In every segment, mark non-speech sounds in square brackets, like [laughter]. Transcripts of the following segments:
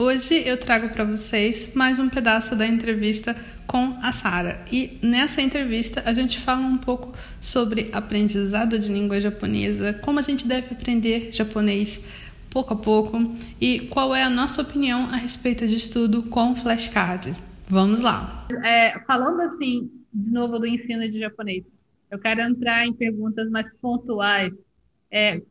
Hoje eu trago para vocês mais um pedaço da entrevista com a Sara. E nessa entrevista a gente fala um pouco sobre aprendizado de língua japonesa, como a gente deve aprender japonês pouco a pouco e qual é a nossa opinião a respeito de estudo com flashcard. Vamos lá. É, falando assim, de novo do ensino de japonês, eu quero entrar em perguntas mais pontuais. É,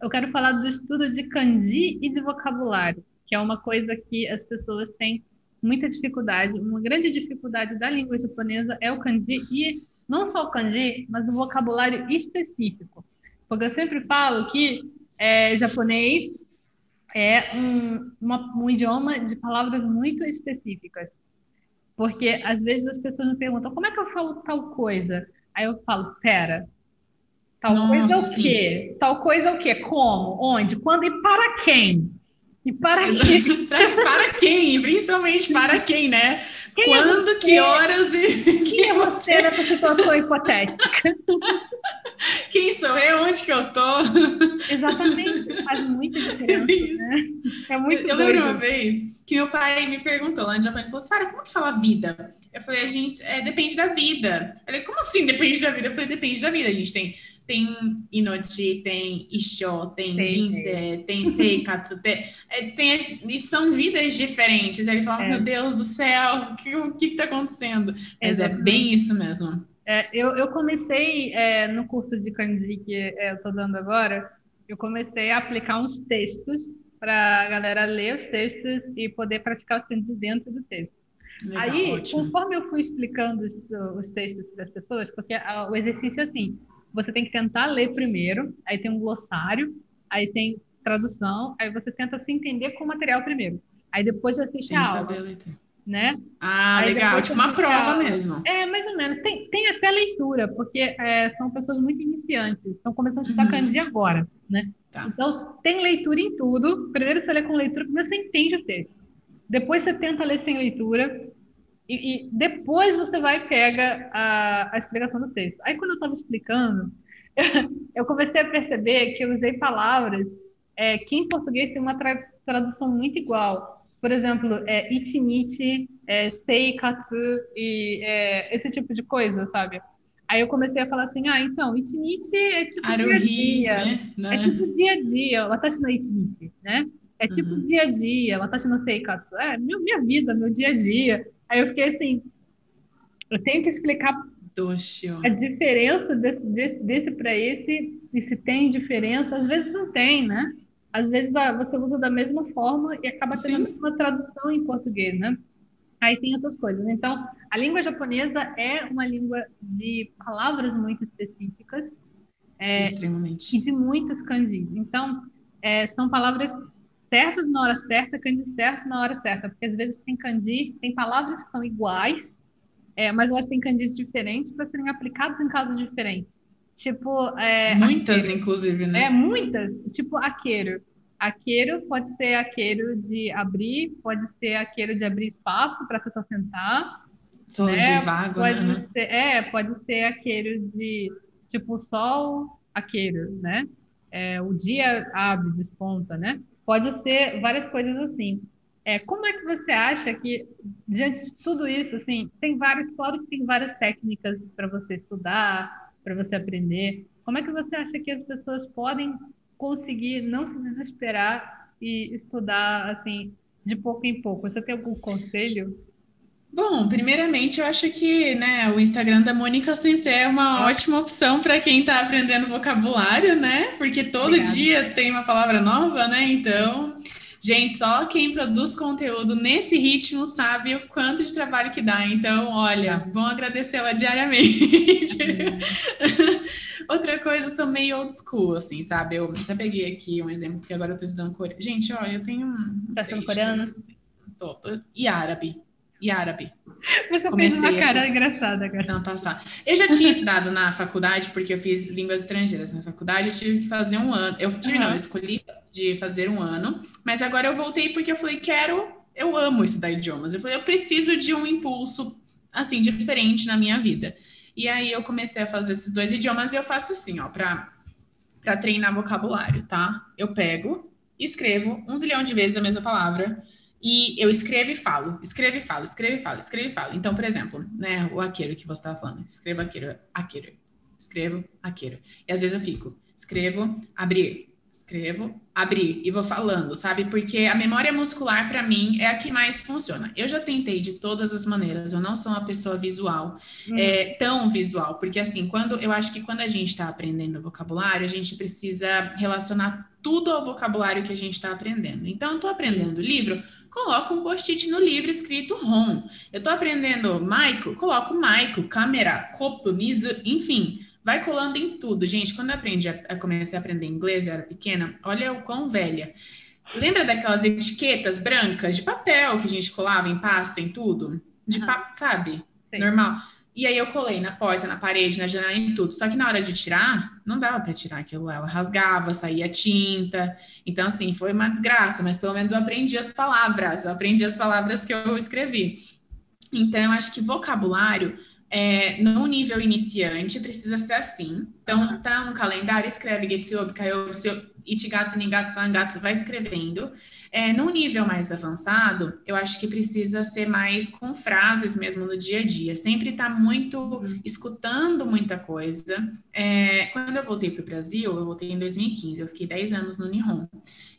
eu quero falar do estudo de kanji e de vocabulário que é uma coisa que as pessoas têm muita dificuldade. Uma grande dificuldade da língua japonesa é o kanji, e não só o kanji, mas o vocabulário específico. Porque eu sempre falo que é, japonês é um, uma, um idioma de palavras muito específicas. Porque às vezes as pessoas me perguntam como é que eu falo tal coisa? Aí eu falo, pera, tal Nossa, coisa é o quê? Sim. Tal coisa é o quê? Como? Onde? Quando e para quem? E para quem? [laughs] para quem? Principalmente para quem, né? Quem é Quando, é que horas e. Quem é [laughs] você nessa situação hipotética? [laughs] Quem sou eu? Onde que eu tô? Exatamente, faz muita diferença. Né? É muito Eu lembro uma vez que meu pai me perguntou lá no Japão, ele falou, Sara, como que fala vida? Eu falei, a gente, é, depende da vida. Ele como assim depende da vida? Eu falei, depende da vida. A gente tem tem Inochi, tem Isho, tem, tem Jinsei, tem Seikatsu, tem, [laughs] é, tem, são vidas diferentes. Ele fala, é. meu Deus do céu, o que, o que está acontecendo? Mas é bem isso mesmo. É, eu, eu comecei é, no curso de kanji que é, eu estou dando agora, eu comecei a aplicar uns textos para a galera ler os textos e poder praticar os kanji dentro do texto. Legal, Aí, ótimo. conforme eu fui explicando os, os textos para as pessoas, porque a, o exercício é assim, você tem que tentar ler primeiro, aí tem um glossário, aí tem tradução, aí você tenta se entender com o material primeiro. Aí depois você assiste Sim, a aula. Né? Ah, aí legal, tipo uma prova mesmo. É, mais ou menos. Tem, tem até leitura, porque é, são pessoas muito iniciantes, estão começando a estudar uhum. kanji agora, né? Tá. Então, tem leitura em tudo. Primeiro você lê com leitura, primeiro você entende o texto. Depois você tenta ler sem leitura, e, e, depois você vai e pega a, a explicação do texto. Aí, quando eu estava explicando, [laughs] eu comecei a perceber que eu usei palavras é, que em português tem uma tra tradução muito igual. Por exemplo, é, itinichi, é, seikatsu e é, esse tipo de coisa, sabe? Aí eu comecei a falar assim, ah, então, itinichi é tipo Aruhi, dia a dia. Né? É tipo dia a dia, watashi no itinichi, né? É tipo uhum. dia a dia, watashi no seikatsu. É meu, minha vida, meu dia a dia. Aí eu fiquei assim, eu tenho que explicar a diferença desse, desse, desse para esse, e se tem diferença, às vezes não tem, né? Às vezes você usa da mesma forma e acaba tendo Sim. a mesma tradução em português, né? Aí tem essas coisas. Então, a língua japonesa é uma língua de palavras muito específicas. É, Extremamente. E de muitos kanjis. Então, é, são palavras certas na hora certa, kanji certo na hora certa, porque às vezes tem kanji, tem palavras que são iguais, é, mas elas têm kanjis diferentes para serem aplicadas em casos diferentes. Tipo, é, muitas, aqueiro. inclusive, né? É, muitas. Tipo, aqueiro. Aqueiro pode ser aqueiro de abrir, pode ser aqueiro de abrir espaço para a pessoa sentar. Só né? de vago, pode né? Ser, é, pode ser aqueiro de, tipo, sol, aqueiro, né? É, o dia abre, desponta, né? Pode ser várias coisas assim. É, como é que você acha que, diante de tudo isso, assim, tem vários, claro que tem várias técnicas para você estudar, para você aprender. Como é que você acha que as pessoas podem conseguir não se desesperar e estudar, assim, de pouco em pouco? Você tem algum conselho? Bom, primeiramente eu acho que né, o Instagram da Mônica Sensei é uma ótima opção para quem está aprendendo vocabulário, né? Porque todo Obrigada. dia tem uma palavra nova, né? Então, gente, só quem produz conteúdo nesse ritmo sabe o quanto de trabalho que dá. Então, olha, vão agradecê-la diariamente. [laughs] Outra coisa, eu sou meio old school, assim, sabe? Eu até peguei aqui um exemplo, porque agora eu tô estudando coreano. Gente, olha, eu tenho. Tá estudando coreano? Tô, tô, e árabe. E árabe. Você Comecei fez uma cara essas... engraçada agora. Passar. Eu já tinha estudado na faculdade, porque eu fiz línguas estrangeiras na faculdade, eu tive que fazer um ano. Eu tive, uhum. não, eu escolhi de fazer um ano, mas agora eu voltei porque eu falei, quero, eu amo estudar idiomas. Eu falei, eu preciso de um impulso, assim, diferente na minha vida. E aí eu comecei a fazer esses dois idiomas e eu faço assim, ó, para para treinar vocabulário, tá? Eu pego, escrevo um zilhão de vezes a mesma palavra e eu escrevo e falo, escrevo e falo, escrevo e falo, escrevo e falo. Então, por exemplo, né, o aqueiro que você estava falando, escrevo aqueiro, aqueiro, escrevo aqueiro. E às vezes eu fico, escrevo, abrir, escrevo, abrir e vou falando, sabe? Porque a memória muscular para mim é a que mais funciona. Eu já tentei de todas as maneiras. Eu não sou uma pessoa visual, uhum. é, tão visual, porque assim, quando eu acho que quando a gente está aprendendo vocabulário, a gente precisa relacionar tudo ao vocabulário que a gente está aprendendo. Então, eu estou aprendendo livro, coloco um post-it no livro escrito ROM. Eu estou aprendendo Maico, coloco Maico, câmera, copo, miso, enfim vai colando em tudo. Gente, quando eu aprendi a, a comecei a aprender inglês, eu era pequena, olha o quão velha. Lembra daquelas etiquetas brancas de papel que a gente colava em pasta, em tudo? De uhum. sabe? Sim. Normal. E aí eu colei na porta, na parede, na janela, em tudo. Só que na hora de tirar, não dava para tirar aquilo. Ela rasgava, saía tinta. Então, assim, foi uma desgraça, mas pelo menos eu aprendi as palavras. Eu aprendi as palavras que eu escrevi. Então, eu acho que vocabulário é, no nível iniciante, precisa ser assim. Então, tá no calendário, escreve Getsuyobi, Kaiyobi, Ichigatsu, Ningatsu, Angatsu, vai escrevendo. É, no nível mais avançado, eu acho que precisa ser mais com frases mesmo no dia a dia. Sempre tá muito escutando muita coisa. É, quando eu voltei para o Brasil, eu voltei em 2015, eu fiquei 10 anos no Nihon.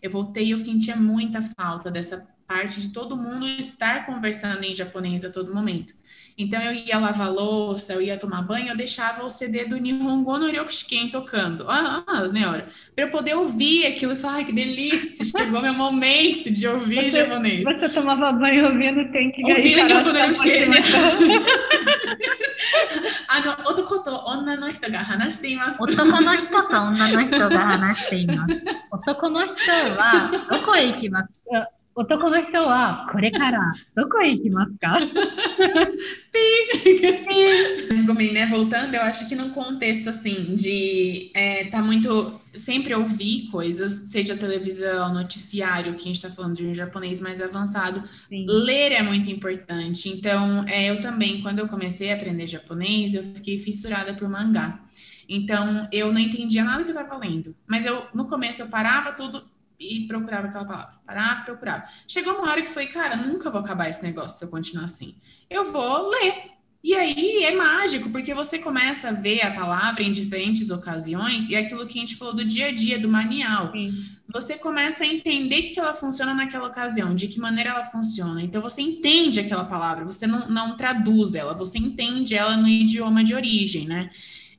Eu voltei e eu sentia muita falta dessa parte de todo mundo estar conversando em japonês a todo momento. Então eu ia lavar louça, eu ia tomar banho, eu deixava o CD do Nihongo no Ryokushiken tocando. Ah, ah, ah né, Neora, para eu poder ouvir aquilo e falar, ah, que delícia, chegou meu momento de ouvir você, japonês. Você tomava banho ouvindo tem que Ouvindo Nihongo no Ryokushiken. [laughs] Ah, não, otokoto onna no hito ga hanashite imasu. 男の人はどこへ行きますか男の人はこれからどこへ行きますか [laughs] [laughs] Mas, Gomes, né, voltando, eu acho que no contexto, assim, de é, tá muito... Sempre ouvir coisas, seja televisão, noticiário, que a gente tá falando de um japonês mais avançado, Sim. ler é muito importante. Então, é, eu também, quando eu comecei a aprender japonês, eu fiquei fissurada por mangá. Então, eu não entendia nada que eu estava lendo. Mas eu, no começo, eu parava tudo, e procurava aquela palavra. Parava, procurava. Chegou uma hora que falei, cara, nunca vou acabar esse negócio se eu continuar assim. Eu vou ler. E aí é mágico, porque você começa a ver a palavra em diferentes ocasiões, e aquilo que a gente falou do dia a dia, do manual. Sim. Você começa a entender que ela funciona naquela ocasião, de que maneira ela funciona. Então você entende aquela palavra, você não, não traduz ela, você entende ela no idioma de origem, né?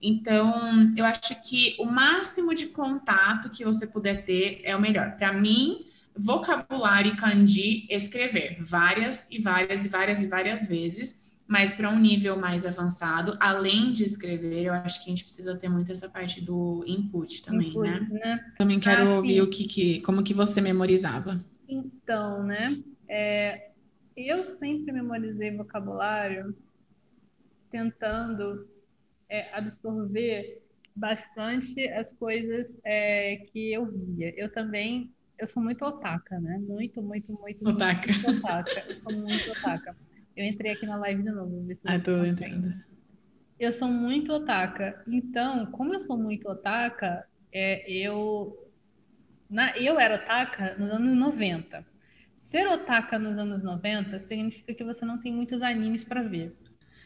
Então, eu acho que o máximo de contato que você puder ter é o melhor. Para mim, vocabulário e kanji, escrever várias e várias e várias e várias vezes, mas para um nível mais avançado, além de escrever, eu acho que a gente precisa ter muito essa parte do input também, input, né? né? Também quero ah, ouvir o que, que, como que você memorizava. Então, né? É, eu sempre memorizei vocabulário tentando é, absorver bastante as coisas é, que eu via. Eu também, eu sou muito otaka, né? Muito, muito, muito, otaka. muito otaka. Eu sou muito otaka. Eu entrei aqui na live de novo. Ver se ah, tô entrando. Eu sou muito otaka. Então, como eu sou muito otaka, é, eu... Na, eu era otaka nos anos 90. Ser otaka nos anos 90 significa que você não tem muitos animes para ver.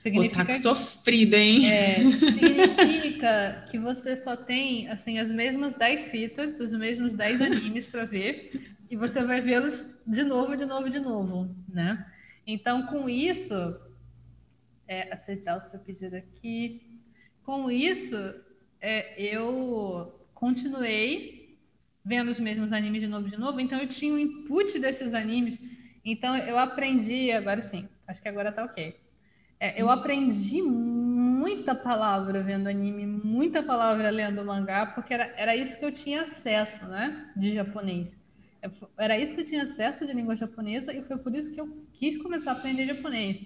Significa Otaku sofrido, hein? É, significa [laughs] que você só tem assim as mesmas 10 fitas dos mesmos 10 animes para ver e você vai vê-los de novo, de novo, de novo, né? Então, com isso, é, aceitar o seu pedido aqui. Com isso, é, eu continuei vendo os mesmos animes de novo, de novo. Então, eu tinha o input desses animes. Então, eu aprendi, agora sim, acho que agora tá ok é, eu aprendi muita palavra vendo anime, muita palavra lendo mangá, porque era, era isso que eu tinha acesso, né, de japonês. É, era isso que eu tinha acesso de língua japonesa e foi por isso que eu quis começar a aprender japonês,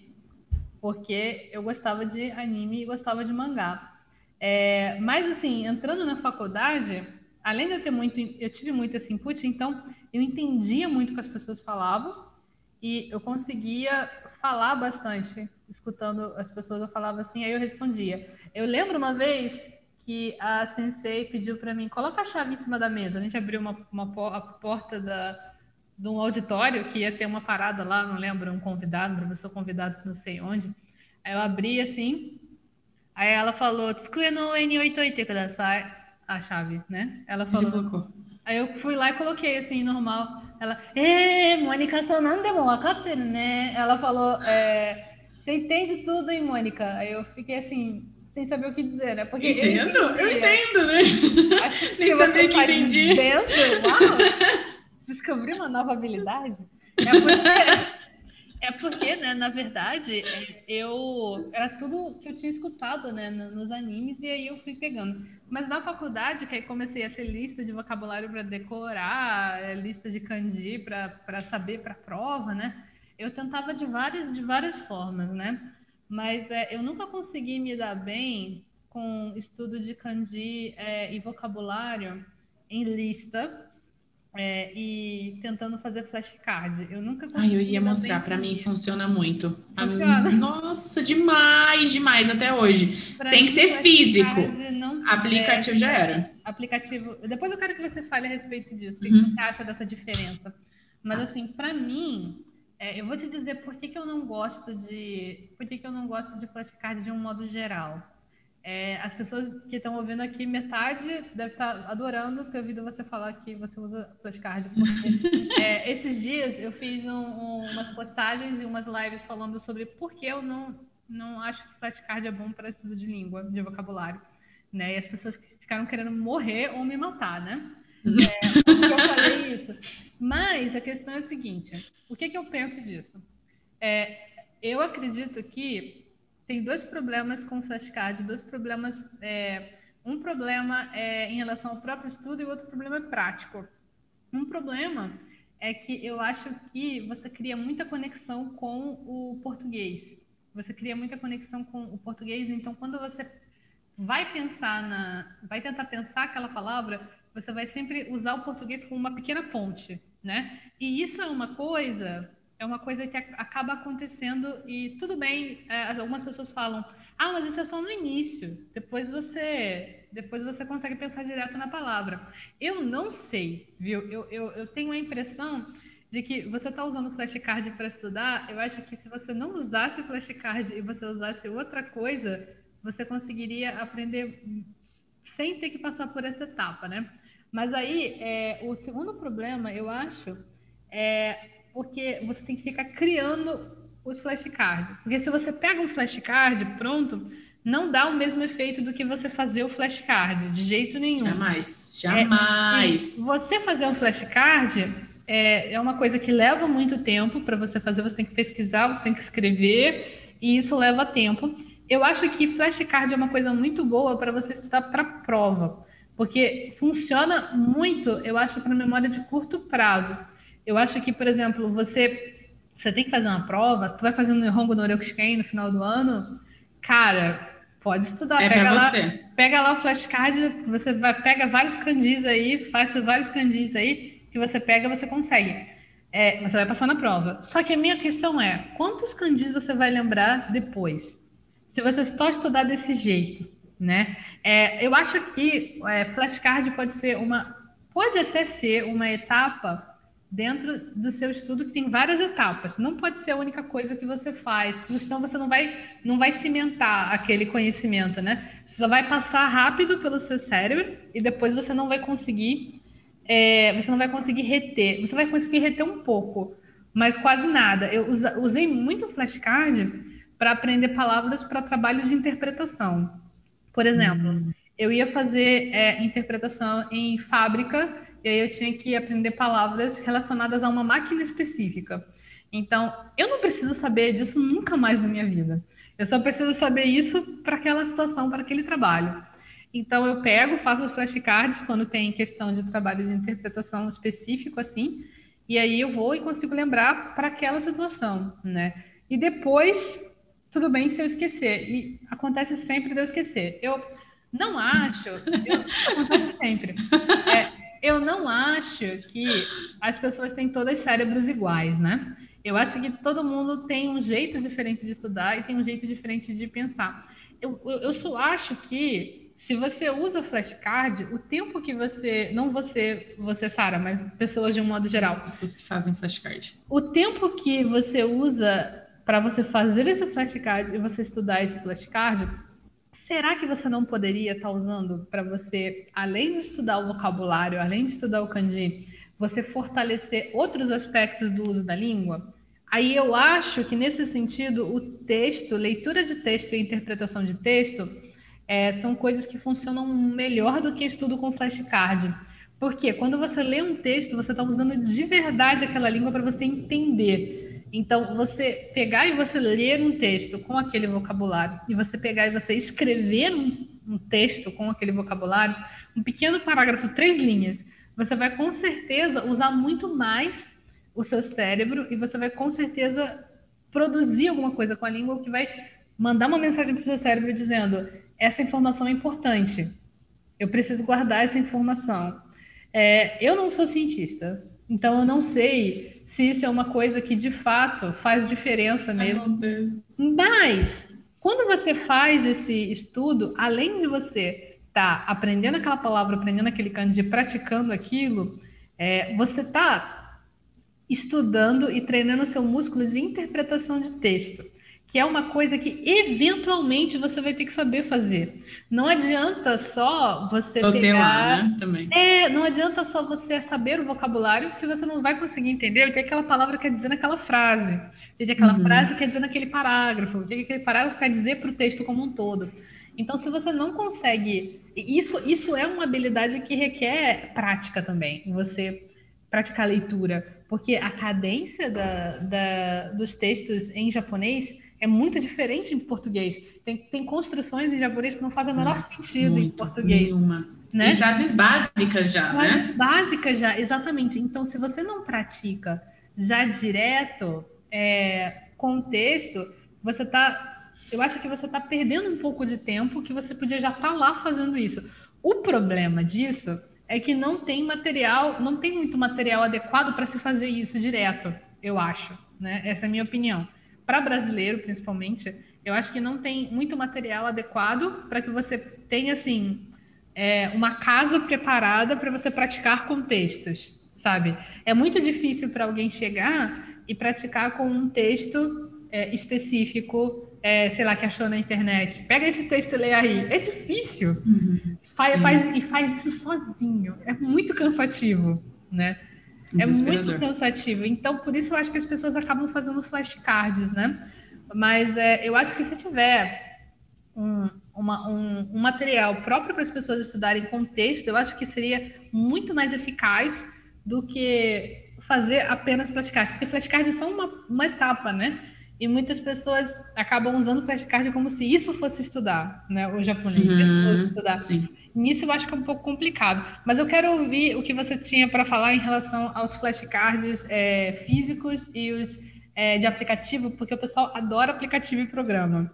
porque eu gostava de anime e gostava de mangá. É, mas, assim, entrando na faculdade, além de eu ter muito, eu tive muito esse input, então eu entendia muito o que as pessoas falavam e eu conseguia falar bastante, escutando as pessoas, eu falava assim, aí eu respondia. Eu lembro uma vez que a sensei pediu para mim, coloca a chave em cima da mesa. A gente abriu uma, uma a porta da, de um auditório que ia ter uma parada lá, não lembro, um convidado, um professor convidado, não sei onde. Aí eu abri assim, aí ela falou, Tsukuya no N88 kudasai, a chave, né? Ela falou. Aí eu fui lá e coloquei assim, normal. Ela, é, Mônica, só não demo né? Ela falou, é, você entende tudo, hein, Mônica? Aí eu fiquei assim, sem saber o que dizer, né? Porque entendo, eu, eu entendo, né? [laughs] Nem sabia que entendi. Dentro, [laughs] uau, descobri uma nova habilidade. É porque, é porque, né, na verdade, eu era tudo que eu tinha escutado, né, nos animes e aí eu fui pegando. Mas na faculdade, que aí comecei a ter lista de vocabulário para decorar, é, lista de kanji para saber para prova, né? Eu tentava de várias de várias formas, né? Mas é, eu nunca consegui me dar bem com estudo de kanji é, e vocabulário em lista é, e tentando fazer flashcard. Eu nunca consegui. eu ia mostrar, para mim funciona muito. Funciona. [laughs] Nossa, demais, demais, até hoje. Pra Tem que ser físico. Não, aplicativo é, já era. Aplicativo. Depois eu quero que você fale a respeito disso. Uhum. O que você acha dessa diferença? Mas, assim, para mim, é, eu vou te dizer por que, que eu não gosto de. Por que, que eu não gosto de flashcard de um modo geral. É, as pessoas que estão ouvindo aqui, metade deve estar tá adorando ter ouvido você falar que você usa flashcard. Porque, [laughs] é, esses dias eu fiz um, um, umas postagens e umas lives falando sobre por que eu não, não acho que flashcard é bom para estudo de língua, de vocabulário. Né? E as pessoas que ficaram querendo morrer ou me matar, né? [laughs] É, eu falei isso. Mas a questão é a seguinte: o que, que eu penso disso? É, eu acredito que tem dois problemas com o flashcard, dois problemas. É, um problema é em relação ao próprio estudo e o outro problema é prático. Um problema é que eu acho que você cria muita conexão com o português. Você cria muita conexão com o português, então quando você vai pensar na, vai tentar pensar aquela palavra, você vai sempre usar o português como uma pequena ponte, né? E isso é uma coisa é uma coisa que acaba acontecendo e tudo bem. É, algumas pessoas falam, ah, mas isso é só no início. Depois você, depois você consegue pensar direto na palavra. Eu não sei, viu? Eu, eu, eu tenho a impressão de que você está usando flashcard para estudar. Eu acho que se você não usasse flashcard e você usasse outra coisa, você conseguiria aprender sem ter que passar por essa etapa, né? Mas aí, é, o segundo problema, eu acho, é porque você tem que ficar criando os flashcards. Porque se você pega um flashcard pronto, não dá o mesmo efeito do que você fazer o flashcard, de jeito nenhum. Jamais, jamais. É, você fazer um flashcard é, é uma coisa que leva muito tempo para você fazer, você tem que pesquisar, você tem que escrever, e isso leva tempo. Eu acho que flashcard é uma coisa muito boa para você estudar para prova, porque funciona muito, eu acho, para memória de curto prazo. Eu acho que, por exemplo, você você tem que fazer uma prova, tu vai fazendo Nihongo no Ryokushiken no final do ano, cara, pode estudar. É pega lá, você. Pega lá o flashcard, você vai, pega vários kanjis aí, faz vários kanjis aí, que você pega, você consegue. É, você vai passar na prova. Só que a minha questão é, quantos kanjis você vai lembrar depois? Se você só estudar desse jeito, né? É, eu acho que é, flashcard pode ser uma... Pode até ser uma etapa dentro do seu estudo que tem várias etapas. Não pode ser a única coisa que você faz, senão você não vai, não vai cimentar aquele conhecimento, né? Você só vai passar rápido pelo seu cérebro e depois você não vai conseguir, é, você não vai conseguir reter. Você vai conseguir reter um pouco, mas quase nada. Eu usei muito flashcard para aprender palavras para trabalhos de interpretação. Por exemplo, hum. eu ia fazer é, interpretação em fábrica e aí eu tinha que aprender palavras relacionadas a uma máquina específica. Então, eu não preciso saber disso nunca mais na minha vida. Eu só preciso saber isso para aquela situação, para aquele trabalho. Então, eu pego, faço os flashcards quando tem questão de trabalho de interpretação específico, assim, e aí eu vou e consigo lembrar para aquela situação, né? E depois, tudo bem se eu esquecer. E acontece sempre de eu esquecer. Eu não acho, eu, acontece sempre. É, eu não acho que as pessoas têm todos cérebros iguais, né? Eu acho que todo mundo tem um jeito diferente de estudar e tem um jeito diferente de pensar. Eu, eu, eu só acho que se você usa flashcard, o tempo que você, não você, você Sara, mas pessoas de um modo geral, pessoas que fazem flashcard, o tempo que você usa para você fazer esse flashcard e você estudar esse flashcard, será que você não poderia estar tá usando para você, além de estudar o vocabulário, além de estudar o kanji, você fortalecer outros aspectos do uso da língua? Aí eu acho que nesse sentido o texto, leitura de texto e interpretação de texto é, são coisas que funcionam melhor do que estudo com flashcard. Porque quando você lê um texto, você está usando de verdade aquela língua para você entender. Então, você pegar e você ler um texto com aquele vocabulário, e você pegar e você escrever um, um texto com aquele vocabulário, um pequeno parágrafo, três linhas, você vai com certeza usar muito mais o seu cérebro e você vai com certeza produzir alguma coisa com a língua que vai mandar uma mensagem para o seu cérebro dizendo: essa informação é importante. Eu preciso guardar essa informação. É, eu não sou cientista, então eu não sei se isso é uma coisa que de fato faz diferença mesmo. Mas quando você faz esse estudo, além de você estar tá aprendendo aquela palavra, aprendendo aquele kanji, praticando aquilo, é, você está estudando e treinando o seu músculo de interpretação de texto que é uma coisa que eventualmente você vai ter que saber fazer. Não adianta só você o pegar... Lá, né? Também. É, não adianta só você saber o vocabulário se você não vai conseguir entender o que aquela palavra quer dizer naquela frase, o que aquela uhum. frase quer dizer naquele parágrafo, o que aquele parágrafo quer dizer para o texto como um todo. Então, se você não consegue... Isso, isso é uma habilidade que requer prática também, você praticar leitura, porque a cadência da, da, dos textos em japonês é muito diferente em português. Tem, tem construções em japonês que não fazem o menor Nossa, sentido em português. Nenhuma. Né? E frases básicas já, frases né? básicas já, exatamente. Então, se você não pratica já direto é, com o texto, você está... Eu acho que você está perdendo um pouco de tempo que você podia já estar tá lá fazendo isso. O problema disso é que não tem material, não tem muito material adequado para se fazer isso direto, eu acho. Né? Essa é a minha opinião para brasileiro, principalmente, eu acho que não tem muito material adequado para que você tenha, assim, é, uma casa preparada para você praticar com textos, sabe? É muito difícil para alguém chegar e praticar com um texto é, específico, é, sei lá, que achou na internet. Pega esse texto e lê aí. É difícil. Uhum, faz, faz, e faz isso sozinho. É muito cansativo, né? É muito cansativo. Então, por isso eu acho que as pessoas acabam fazendo flashcards, né? Mas é, eu acho que se tiver um, uma, um, um material próprio para as pessoas estudarem contexto, eu acho que seria muito mais eficaz do que fazer apenas flashcards. Porque flashcards são uma, uma etapa, né? E muitas pessoas acabam usando flashcard como se isso fosse estudar, né? O japonês, uhum, fosse estudar. Sim. Nisso eu acho que é um pouco complicado. Mas eu quero ouvir o que você tinha para falar em relação aos flashcards é, físicos e os é, de aplicativo, porque o pessoal adora aplicativo e programa.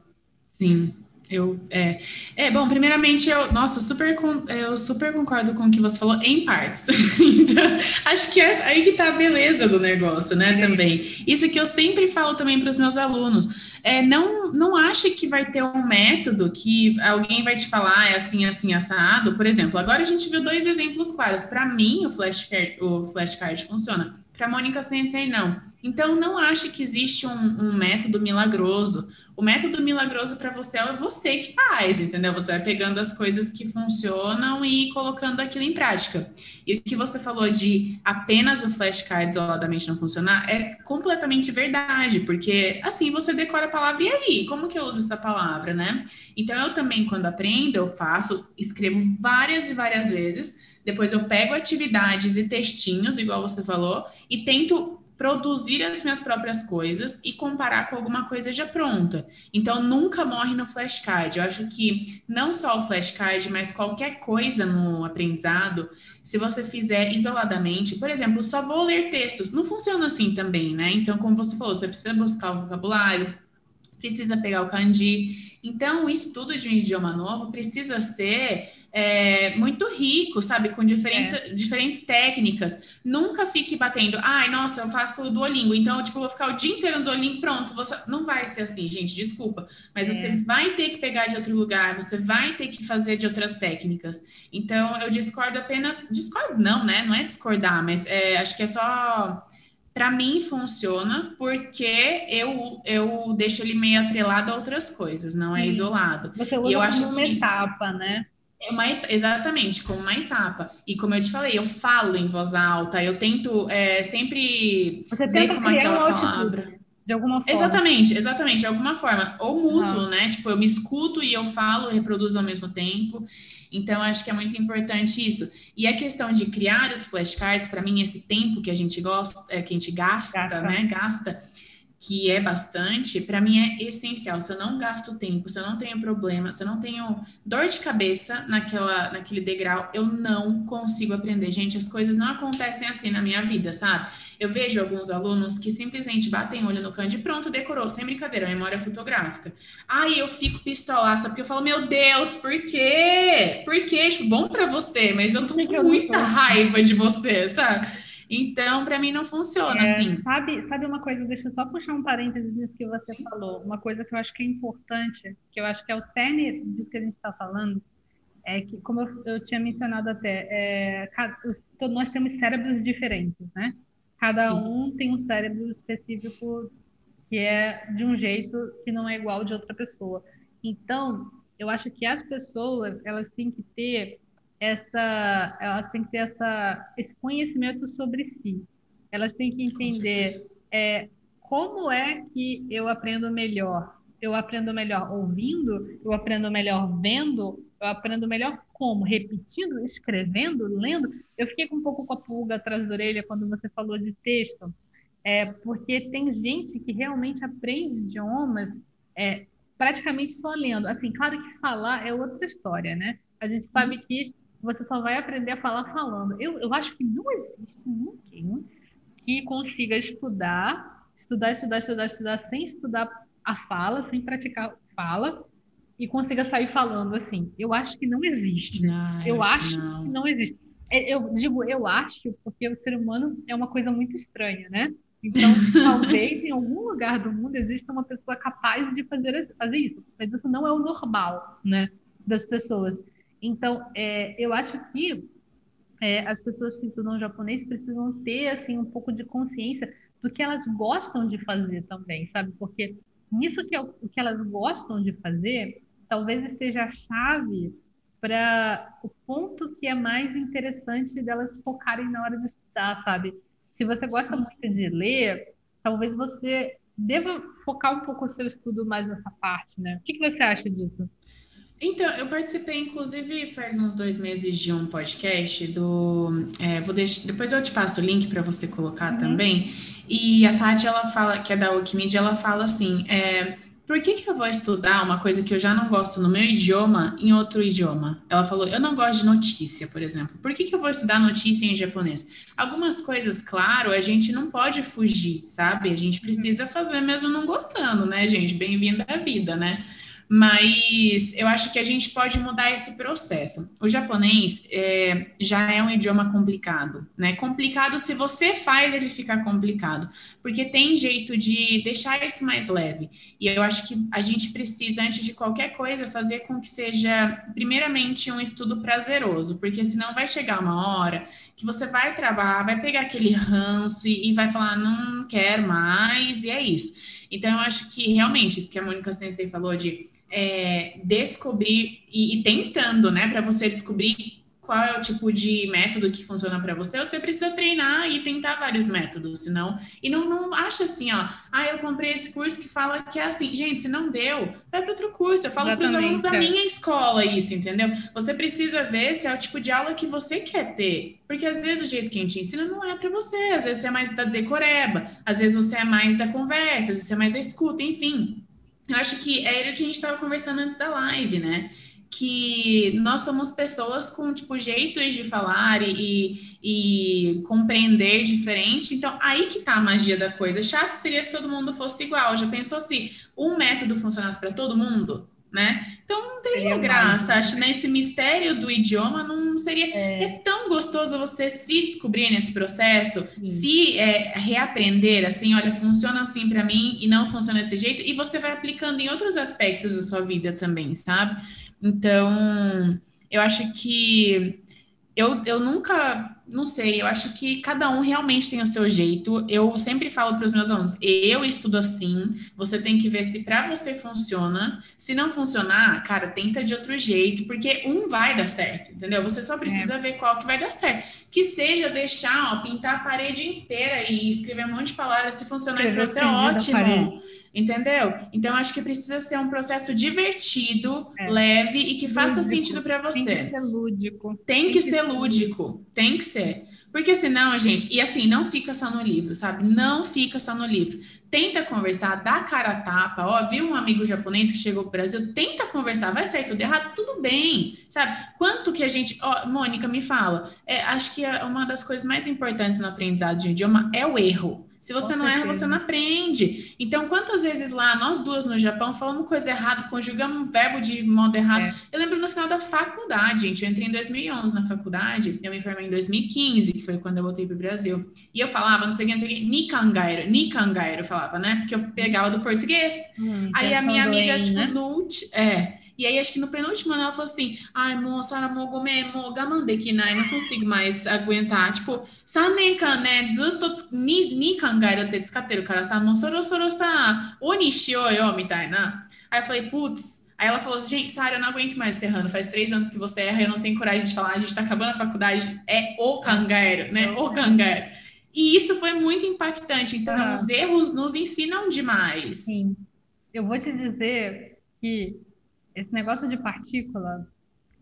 Sim. Eu, é, é, bom, primeiramente, eu, nossa, super, eu super concordo com o que você falou, em partes. [laughs] então, acho que é aí que tá a beleza do negócio, né, é. também. Isso que eu sempre falo também para os meus alunos. É, não, não ache que vai ter um método que alguém vai te falar é assim, assim, assado. Por exemplo, agora a gente viu dois exemplos claros. Para mim, o flashcard, o flashcard funciona. Para Mônica Sensei, não. Então, não ache que existe um, um método milagroso o método milagroso para você é você que faz, entendeu? Você vai pegando as coisas que funcionam e colocando aquilo em prática. E o que você falou de apenas o flashcard isoladamente não funcionar é completamente verdade, porque assim você decora a palavra e aí, como que eu uso essa palavra, né? Então eu também, quando aprendo, eu faço, escrevo várias e várias vezes, depois eu pego atividades e textinhos, igual você falou, e tento produzir as minhas próprias coisas e comparar com alguma coisa já pronta. Então, nunca morre no flashcard. Eu acho que não só o flashcard, mas qualquer coisa no aprendizado, se você fizer isoladamente, por exemplo, só vou ler textos, não funciona assim também, né? Então, como você falou, você precisa buscar o vocabulário, precisa pegar o kanji. Então, o estudo de um idioma novo precisa ser é, muito rico, sabe? Com é. diferentes técnicas. Nunca fique batendo, ai, nossa, eu faço Duolingo, então, tipo, eu vou ficar o dia inteiro no Duolingo, pronto. Você... Não vai ser assim, gente, desculpa. Mas é. você vai ter que pegar de outro lugar, você vai ter que fazer de outras técnicas. Então, eu discordo apenas. Discordo, não, né? Não é discordar, mas é, acho que é só. Para mim funciona porque eu, eu deixo ele meio atrelado a outras coisas, não é Sim. isolado. Você usa e eu acho como uma que... etapa, né? É uma, exatamente, como uma etapa. E como eu te falei, eu falo em voz alta, eu tento é, sempre Você ver como aquela palavra. De alguma forma. Exatamente, exatamente, de alguma forma. Ou mútuo, né? Tipo, eu me escuto e eu falo, reproduzo ao mesmo tempo. Então, acho que é muito importante isso. E a questão de criar os flashcards, para mim, esse tempo que a gente gosta, é, que a gente gasta, gasta. né? Gasta que é bastante, para mim é essencial. Se eu não gasto tempo, se eu não tenho problema, se eu não tenho dor de cabeça naquela, naquele degrau, eu não consigo aprender. Gente, as coisas não acontecem assim na minha vida, sabe? Eu vejo alguns alunos que simplesmente batem olho no canto e pronto, decorou, sem brincadeira, memória fotográfica. Aí eu fico pistolaça, porque eu falo, meu Deus, por quê? Por quê? Tipo, bom para você, mas eu tô com muita raiva de você, sabe? Então, para mim não funciona é, assim. Sabe, sabe uma coisa, deixa eu só puxar um parênteses nisso que você falou. Uma coisa que eu acho que é importante, que eu acho que é o cerne disso que a gente está falando, é que, como eu, eu tinha mencionado até, é, cada, os, nós temos cérebros diferentes, né? Cada Sim. um tem um cérebro específico que é de um jeito que não é igual de outra pessoa. Então, eu acho que as pessoas, elas têm que ter essa, elas têm que ter essa, esse conhecimento sobre si. Elas têm que entender é, como é que eu aprendo melhor. Eu aprendo melhor ouvindo, eu aprendo melhor vendo, eu aprendo melhor como? Repetindo, escrevendo, lendo. Eu fiquei com um pouco com a pulga atrás da orelha quando você falou de texto, é, porque tem gente que realmente aprende idiomas é, praticamente só lendo. Assim, claro que falar é outra história, né? A gente sabe que você só vai aprender a falar falando. Eu, eu acho que não existe ninguém que consiga estudar, estudar, estudar, estudar, estudar, sem estudar a fala, sem praticar fala, e consiga sair falando assim. Eu acho que não existe. Não, eu acho que não. que não existe. É, eu digo eu acho porque o ser humano é uma coisa muito estranha, né? Então, [laughs] talvez em algum lugar do mundo exista uma pessoa capaz de fazer, fazer isso, mas isso não é o normal, né, das pessoas. Então, é, eu acho que é, as pessoas que estudam japonês precisam ter assim um pouco de consciência do que elas gostam de fazer também, sabe? Porque nisso que, é o que elas gostam de fazer, talvez esteja a chave para o ponto que é mais interessante delas focarem na hora de estudar, sabe? Se você gosta Sim. muito de ler, talvez você deva focar um pouco o seu estudo mais nessa parte, né? O que, que você acha disso? Então, eu participei, inclusive, faz uns dois meses de um podcast do. É, vou deixar, depois eu te passo o link para você colocar uhum. também. E a Tati, ela fala, que é da Wikimedia, ela fala assim: é, por que, que eu vou estudar uma coisa que eu já não gosto no meu idioma em outro idioma? Ela falou: eu não gosto de notícia, por exemplo. Por que, que eu vou estudar notícia em japonês? Algumas coisas, claro, a gente não pode fugir, sabe? A gente precisa fazer mesmo não gostando, né, gente? Bem-vindo à vida, né? Mas eu acho que a gente pode mudar esse processo. O japonês é, já é um idioma complicado, né? Complicado se você faz ele ficar complicado, porque tem jeito de deixar isso mais leve. E eu acho que a gente precisa, antes de qualquer coisa, fazer com que seja, primeiramente, um estudo prazeroso, porque senão vai chegar uma hora que você vai trabalhar, vai pegar aquele ranço e, e vai falar, não quero mais, e é isso. Então, eu acho que realmente, isso que a Mônica Sensei falou de é, descobrir e, e, tentando, né, para você descobrir qual é o tipo de método que funciona para você, você precisa treinar e tentar vários métodos, senão. E não, não acha assim, ó, ah, eu comprei esse curso que fala que é assim. Gente, se não deu, vai para outro curso. Eu falo para os alunos da minha escola isso, entendeu? Você precisa ver se é o tipo de aula que você quer ter. Porque às vezes o jeito que a gente ensina não é para você. Às vezes você é mais da decoreba, às vezes você é mais da conversa, às vezes você é mais da escuta, enfim. Eu acho que era o que a gente estava conversando antes da live, né? que nós somos pessoas com tipo jeitos de falar e, e, compreender diferente. Então, aí que tá a magia da coisa. Chato seria se todo mundo fosse igual. Já pensou se um método funcionasse para todo mundo? Né? Então não teria graça. Acho nesse mistério do idioma não seria. É. é. tão gostoso você se descobrir nesse processo, Sim. se é, reaprender assim, olha, funciona assim para mim e não funciona desse jeito, e você vai aplicando em outros aspectos da sua vida também, sabe? Então, eu acho que eu, eu nunca, não sei, eu acho que cada um realmente tem o seu jeito. Eu sempre falo para os meus alunos, eu estudo assim, você tem que ver se para você funciona. Se não funcionar, cara, tenta de outro jeito, porque um vai dar certo, entendeu? Você só precisa é. ver qual que vai dar certo. Que seja deixar, ó, pintar a parede inteira e escrever um monte de palavras, se funcionar isso para você, é ótimo. Entendeu? Então, acho que precisa ser um processo divertido, é. leve e que faça lúdico. sentido para você. Tem que ser lúdico. Tem, tem que, que, ser lúdico. lúdico. Tem que ser. Porque senão, gente, e assim, não fica só no livro, sabe? Não fica só no livro. Tenta conversar, dá cara a tapa. Ó, viu um amigo japonês que chegou pro Brasil? Tenta conversar, vai sair tudo errado, tudo bem, sabe? Quanto que a gente. Ó, Mônica, me fala. É, acho que é uma das coisas mais importantes no aprendizado de idioma é o erro. Se você Com não certeza. erra, você não aprende. Então, quantas vezes lá, nós duas no Japão, falamos coisa errada, conjugamos um verbo de modo errado. É. Eu lembro no final da faculdade, gente. Eu entrei em 2011 na faculdade, eu me formei em 2015, que foi quando eu voltei para o Brasil. E eu falava, não sei o que, não sei o que, Nikangairo, Nikangairo, eu falava, né? Porque eu pegava do português. Hum, Aí a minha amiga, tipo, né? no. É. E aí, acho que no penúltimo ano ela falou assim: ai, moça, era mogome, mogamande que não consigo mais aguentar. Tipo, sanenkan, né? Zuto ni, ni kangairo te tsukateru kara sa, no soro soro sa, oni shio yo, mitai na. Aí eu falei, putz. Aí ela falou assim, gente, Sara, eu não aguento mais ser errando. Faz três anos que você erra, eu não tenho coragem de falar, a gente tá acabando a faculdade. É o kangairo, né? O kangairo. E isso foi muito impactante. Então, ah. os erros nos ensinam demais. Sim. Eu vou te dizer que esse negócio de partícula,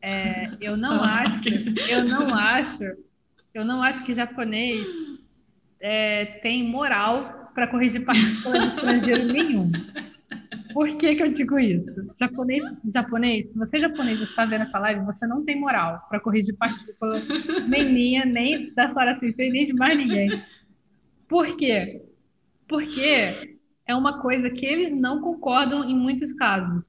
é, [laughs] eu não acho, eu não acho, eu não acho que japonês é, tem moral para corrigir partícula de estrangeiro [laughs] nenhum. Por que, que eu digo isso? Japonês, japonês, se você é japonês está vendo essa live, você não tem moral para corrigir partícula nem minha, nem da Sora Sensei, nem de mais ninguém. Por quê? Porque é uma coisa que eles não concordam em muitos casos.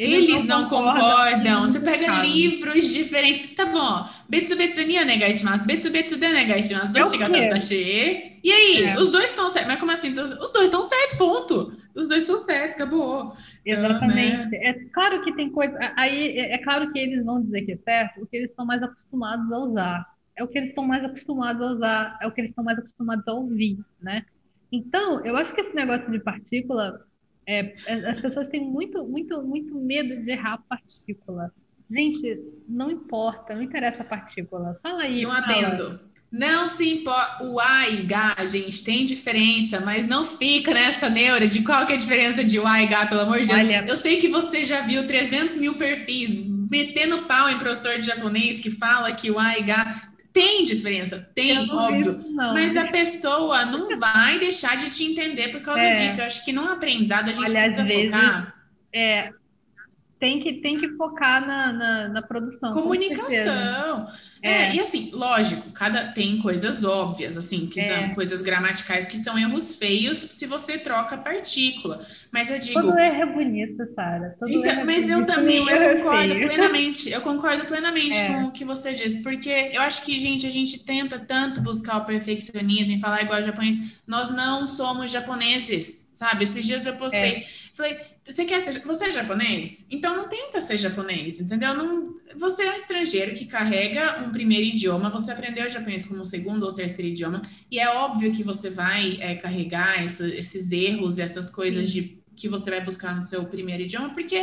Eles, Eles não, não concordam. Você pega caso. livros diferentes. Tá bom. Betsu betsu ni onegai shimasu. Betsu betsu de onegai shimasu. Doichi ga tatashi. E aí? É. Os dois estão certos. Mas como assim? Os dois estão certos, ponto. Os dois estão certos, acabou. Exatamente. Então, né? É claro que tem coisa. Aí é, é claro que eles vão dizer que é certo, porque eles estão mais acostumados a usar. É o que eles estão mais acostumados a usar, é o que eles estão mais acostumados a ouvir, né? Então, eu acho que esse negócio de partícula é, as pessoas têm muito, muito, muito medo de errar a partícula. Gente, não importa, não interessa a partícula. Fala aí. E um adendo. Não se importa. O A e H, gente, tem diferença, mas não fica nessa neura de qual que é a diferença de o A e H, pelo amor de Deus. Olha, eu sei que você já viu 300 mil perfis metendo pau em professor de japonês que fala que o A e H tem diferença, tem, óbvio. Isso, mas a pessoa não vai deixar de te entender por causa é. disso. Eu acho que num aprendizado a gente Olha, precisa vezes, focar. É, tem que, tem que focar na, na, na produção. Comunicação. É. é. e assim, lógico, cada tem coisas óbvias, assim, que é. são coisas gramaticais que são erros feios se você troca partícula. Mas eu digo. Todo erro é bonito, Sara. Então, é mas eu também, eu é concordo plenamente. Eu concordo plenamente é. com o que você disse, porque eu acho que, gente, a gente tenta tanto buscar o perfeccionismo e falar igual japonês. Nós não somos japoneses, sabe? Esses dias eu postei. Falei, você quer ser, você é japonês? Então não tenta ser japonês, entendeu? Não, você é um estrangeiro que carrega um primeiro idioma, você aprendeu japonês como segundo ou terceiro idioma, e é óbvio que você vai é, carregar essa, esses erros e essas coisas de que você vai buscar no seu primeiro idioma, porque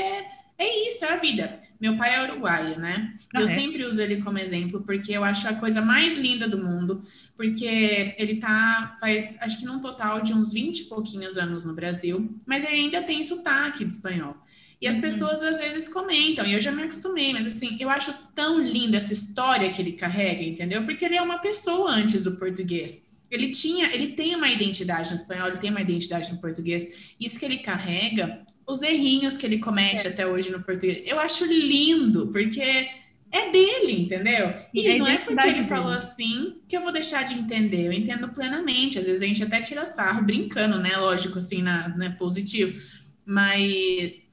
é isso, é a vida. Meu pai é uruguaio, né? Ah, eu é? sempre uso ele como exemplo, porque eu acho a coisa mais linda do mundo, porque ele tá, faz, acho que num total de uns 20 e pouquinhos anos no Brasil, mas ele ainda tem sotaque de espanhol. E as uhum. pessoas às vezes comentam, e eu já me acostumei, mas assim, eu acho tão linda essa história que ele carrega, entendeu? Porque ele é uma pessoa antes do português. Ele tinha, ele tem uma identidade no espanhol, ele tem uma identidade no português. Isso que ele carrega os errinhos que ele comete é. até hoje no português. Eu acho lindo, porque é dele, entendeu? E, e não é porque ele falou assim que eu vou deixar de entender. Eu entendo plenamente. Às vezes a gente até tira sarro, brincando, né? Lógico, assim, na, né? Positivo. Mas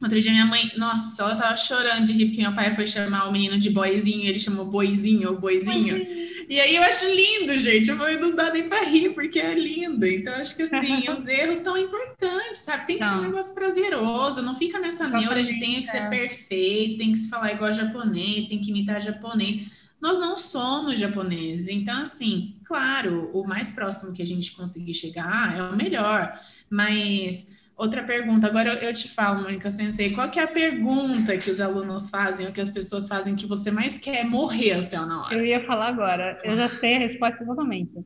outro dia minha mãe, nossa, ela tava chorando de rir porque meu pai foi chamar o menino de boizinho, ele chamou boizinho ou boizinho. E aí eu acho lindo, gente. Eu falei, não dá nem para rir, porque é lindo. Então, acho que assim, [laughs] os erros são importantes, sabe? Tem que não. ser um negócio prazeroso, não fica nessa neura de tem que ser perfeito, tem que se falar igual japonês, tem que imitar japonês. Nós não somos japoneses. Então, assim, claro, o mais próximo que a gente conseguir chegar é o melhor. Mas Outra pergunta, agora eu, te falo, Mônica Sensei, qual que é a pergunta que os alunos fazem, ou que as pessoas fazem que você mais quer morrer ao céu na hora? Eu ia falar agora, eu já sei a resposta exatamente.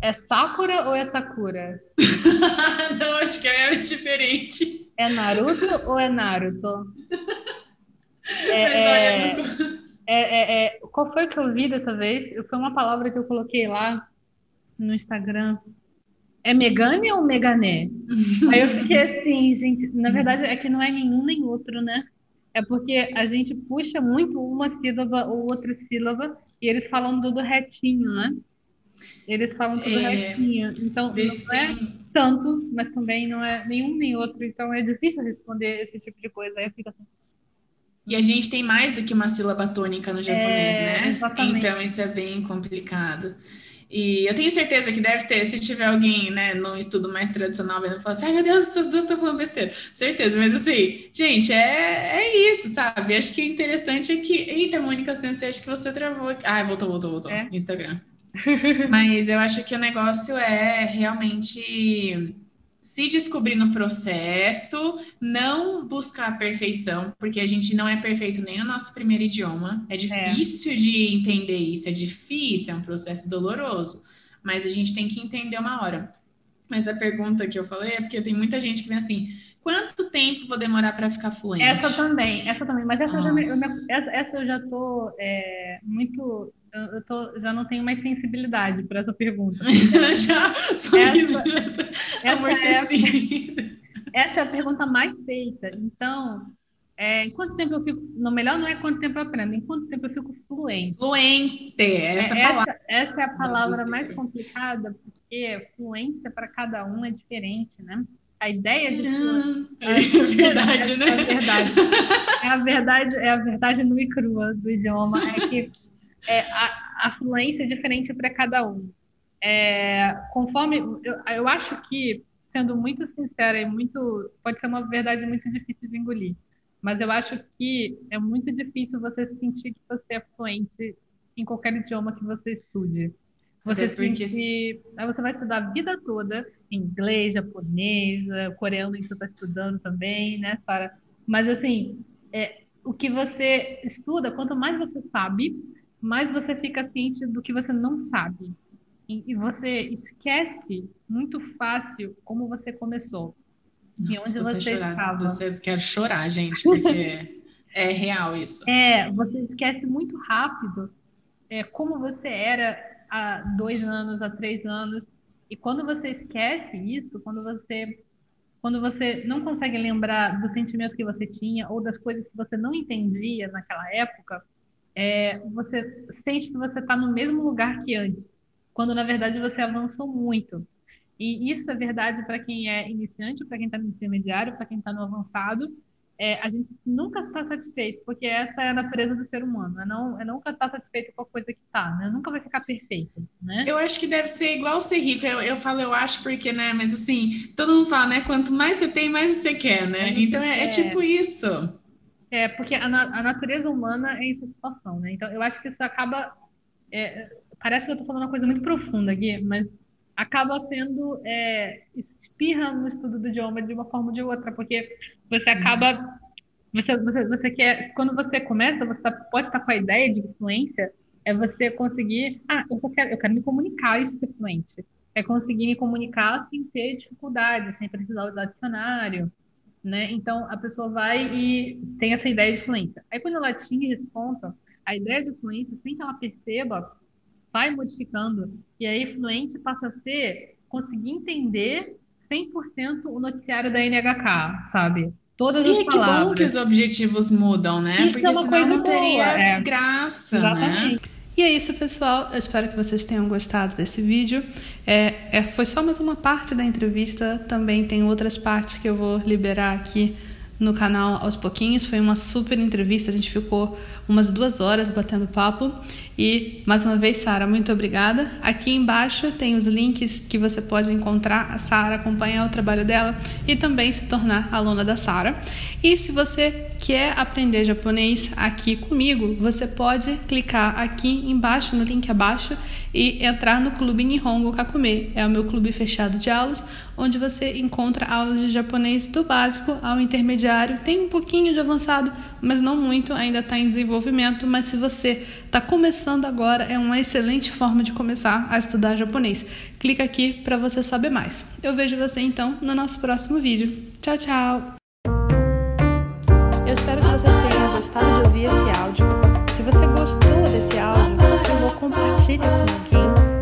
É Sakura ou é Sakura? [laughs] Não, acho que é diferente. É Naruto ou é Naruto? [laughs] É, é, é, é, é, qual foi que eu vi dessa vez? Foi uma palavra que eu coloquei lá no Instagram é Megane ou Megané? [laughs] Aí eu fiquei assim, gente, na verdade é que não é nenhum nem outro, né? É porque a gente puxa muito uma sílaba ou outra sílaba e eles falam tudo retinho, né? Eles falam tudo é, retinho. Então, não é tanto, mas também não é nenhum nem outro. Então, é difícil responder esse tipo de coisa. Aí eu fico assim. E a gente tem mais do que uma sílaba tônica no japonês, é, né? Exatamente. Então, isso é bem complicado. E eu tenho certeza que deve ter, se tiver alguém, né, num estudo mais tradicional, vendo falar assim, ai meu Deus, essas duas estão falando besteira. Certeza, mas assim, gente, é, é isso, sabe? Acho que o interessante é que. Eita, Mônica Sensei, acho que você travou. Ah, voltou, voltou, voltou. É? Instagram. [laughs] mas eu acho que o negócio é realmente se descobrir no processo, não buscar a perfeição, porque a gente não é perfeito nem no nosso primeiro idioma. É, é. difícil é. de entender isso, é difícil, é um processo doloroso, mas a gente tem que entender uma hora. Mas a pergunta que eu falei é porque tem muita gente que vem assim: quanto tempo vou demorar para ficar fluente? Essa também, essa também, mas essa, já, essa, essa eu já tô é, muito eu, tô, já não tenho mais sensibilidade para essa pergunta. [laughs] já, só essa, isso já tá essa, é, essa é a pergunta mais feita. Então, é, em quanto tempo eu fico. No melhor não é quanto tempo eu aprendo, em quanto tempo eu fico fluente. Fluente, essa é, palavra. Essa, essa é a palavra mais complicada, porque fluência para cada um é diferente, né? A ideia de é verdade, né? É a verdade. É a verdade, é a verdade nua e crua do idioma. É que é, a, fluência é diferente para cada um. É, conforme eu, eu acho que, sendo muito sincera e muito, pode ser uma verdade muito difícil de engolir, mas eu acho que é muito difícil você sentir que você é fluente em qualquer idioma que você estude. Você sentir, você vai estudar a vida toda inglês, japonês, coreano que você está estudando também, né, Sara? Mas assim, é, o que você estuda, quanto mais você sabe, mais você fica ciente do que você não sabe. E, e você esquece muito fácil como você começou. Nossa, e onde você estava. Você quer chorar, gente, porque [laughs] é real isso. É, você esquece muito rápido é, como você era há dois anos, há três anos. E quando você esquece isso, quando você quando você não consegue lembrar do sentimento que você tinha ou das coisas que você não entendia naquela época, é, você sente que você está no mesmo lugar que antes, quando na verdade você avançou muito. E isso é verdade para quem é iniciante, para quem está no intermediário, para quem está no avançado. É, a gente nunca está satisfeito, porque essa é a natureza do ser humano. É, não, é nunca estar tá satisfeito com a coisa que está, né? Nunca vai ficar perfeito, né? Eu acho que deve ser igual ser rico. Eu, eu falo, eu acho, porque, né? Mas assim, todo mundo fala, né? Quanto mais você tem, mais você quer, né? Então é, é tipo isso. É, porque a, a, natureza humana é insatisfação, né? Então, eu acho que isso acaba. É, parece que eu estou falando uma coisa muito profunda aqui, mas acaba sendo. É, espirra no estudo do idioma de uma forma ou de outra, porque você acaba. Você, você, você quer, quando você começa, você tá, pode estar com a ideia de influência, é você conseguir, ah, eu só quero, eu quero me comunicar e ser fluente. É conseguir me comunicar sem ter dificuldade, sem precisar usar dicionário, né? Então, a pessoa vai e tem essa ideia de fluência. Aí, quando ela atinge esse ponto, a ideia de fluência, sem que ela perceba, vai modificando. E aí, fluente passa a ser conseguir entender 100% o noticiário da NHK, sabe? Todas e as é que bom que os objetivos mudam, né? Isso Porque é senão não teria boa, é. graça, né? Exatamente. né? E é isso, pessoal. Eu espero que vocês tenham gostado desse vídeo. É, é, foi só mais uma parte da entrevista. Também tem outras partes que eu vou liberar aqui no canal aos pouquinhos. Foi uma super entrevista, a gente ficou umas duas horas batendo papo. E mais uma vez, Sara, muito obrigada. Aqui embaixo tem os links que você pode encontrar a Sara, acompanhar o trabalho dela e também se tornar aluna da Sara. E se você quer aprender japonês aqui comigo, você pode clicar aqui embaixo, no link abaixo, e entrar no Clube Nihongo Kakume. É o meu clube fechado de aulas, onde você encontra aulas de japonês do básico ao intermediário. Tem um pouquinho de avançado, mas não muito, ainda está em desenvolvimento. Mas se você está começando agora, é uma excelente forma de começar a estudar japonês. Clica aqui para você saber mais. Eu vejo você então no nosso próximo vídeo. Tchau, tchau! Eu espero que você tenha gostado de ouvir esse áudio. Se você gostou desse áudio, por favor, compartilhe com alguém